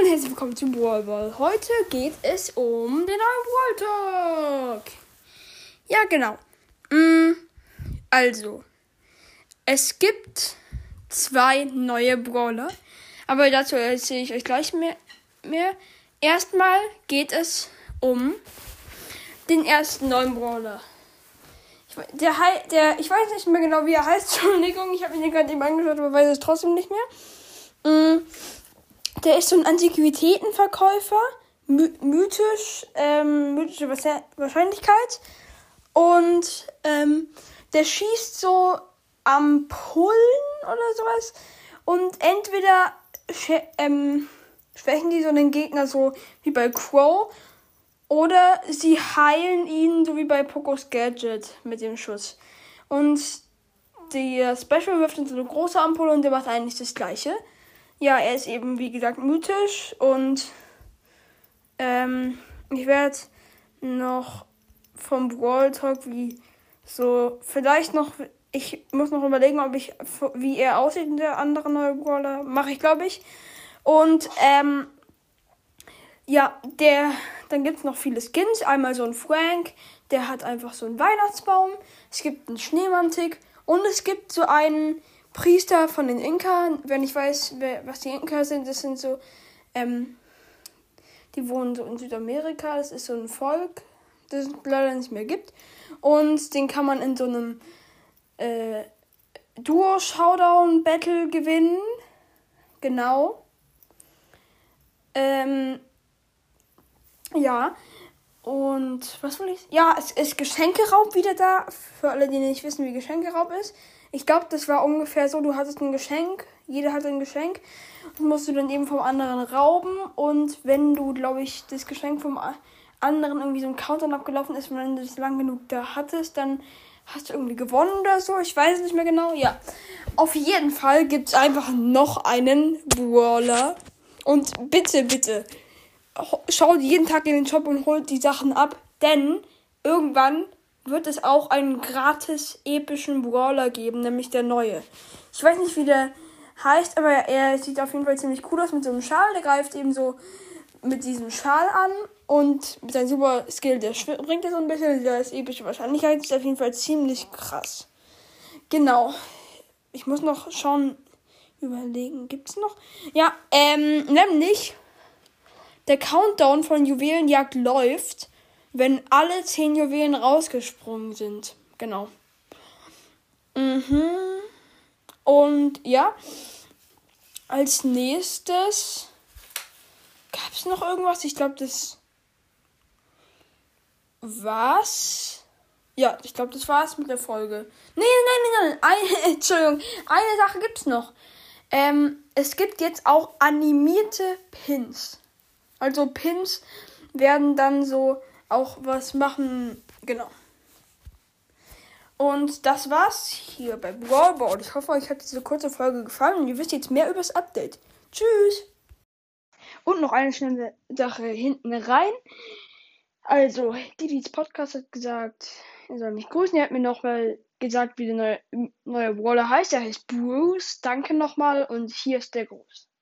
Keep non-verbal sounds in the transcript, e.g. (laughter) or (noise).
und herzlich willkommen zu Brawl Ball. Heute geht es um den neuen Brawl Talk. Ja, genau. Mm, Also, es gibt zwei neue Brawler, aber dazu erzähle ich euch gleich mehr. mehr. Erstmal geht es um den ersten neuen Brawler. Ich, der, der, ich weiß nicht mehr genau, wie er heißt. (laughs) Entschuldigung, ich habe ihn gerade eben angeschaut, aber weiß es trotzdem nicht mehr. Der ist so ein Antiquitätenverkäufer. My mythisch, ähm, mythische Wahrscheinlich- Wahrscheinlichkeit. Und ähm, der schießt so Ampullen oder sowas. Und entweder ähm, schwächen die so den Gegner so wie bei Crow. Oder sie heilen ihn so wie bei Pokos Gadget mit dem Schuss. Und der Special wirft in so eine große Ampulle und der macht eigentlich das gleiche. Ja, er ist eben, wie gesagt, mythisch und ähm, ich werde noch vom Brawl Talk wie so vielleicht noch, ich muss noch überlegen, ob ich, wie er aussieht in der andere neue Brawler, mache ich glaube ich. Und ähm, ja, der, dann gibt es noch viele Skins. Einmal so ein Frank, der hat einfach so einen Weihnachtsbaum. Es gibt einen Schneemantik und es gibt so einen Priester von den Inka. Wenn ich weiß, wer, was die Inka sind, das sind so, ähm, die wohnen so in Südamerika. Das ist so ein Volk, das es leider nicht mehr gibt. Und den kann man in so einem äh, Duo-Showdown-Battle gewinnen. Genau. Ähm, ja. Und was will ich? Ja, es ist Geschenkeraub wieder da. Für alle, die nicht wissen, wie Geschenkeraub ist. Ich glaube, das war ungefähr so, du hattest ein Geschenk, jeder hatte ein Geschenk und musst du dann eben vom anderen rauben. Und wenn du, glaube ich, das Geschenk vom anderen irgendwie so ein Countdown abgelaufen ist, wenn du das lang genug da hattest, dann hast du irgendwie gewonnen oder so. Ich weiß nicht mehr genau. Ja. Auf jeden Fall gibt es einfach noch einen Brawler. Und bitte, bitte, schaut jeden Tag in den Shop und holt die Sachen ab, denn irgendwann wird es auch einen gratis epischen Brawler geben, nämlich der neue. Ich weiß nicht, wie der heißt, aber er sieht auf jeden Fall ziemlich cool aus mit so einem Schal. Der greift eben so mit diesem Schal an und mit seinem super Skill, der bringt er so ein bisschen, der ist epische Wahrscheinlichkeit, ist auf jeden Fall ziemlich krass. Genau. Ich muss noch schauen, überlegen, gibt's noch? Ja, ähm, nämlich der Countdown von Juwelenjagd läuft, wenn alle zehn Juwelen rausgesprungen sind. Genau. Mhm. Und ja, als nächstes gab es noch irgendwas. Ich glaube, das war's. Ja, ich glaube, das war's mit der Folge. Nee, nein, nein, nein. Eine, (laughs) Entschuldigung. Eine Sache gibt's noch. Ähm, es gibt jetzt auch animierte Pins. Also Pins werden dann so auch was machen. Genau. Und das war's hier bei Ball. Ich hoffe, euch hat diese kurze Folge gefallen und ihr wisst jetzt mehr über das Update. Tschüss! Und noch eine schnelle Sache hinten rein. Also, Didis Podcast hat gesagt, er soll mich grüßen. Er hat mir noch mal gesagt, wie der neue, neue Brawler heißt. Er heißt Bruce. Danke nochmal und hier ist der Gruß.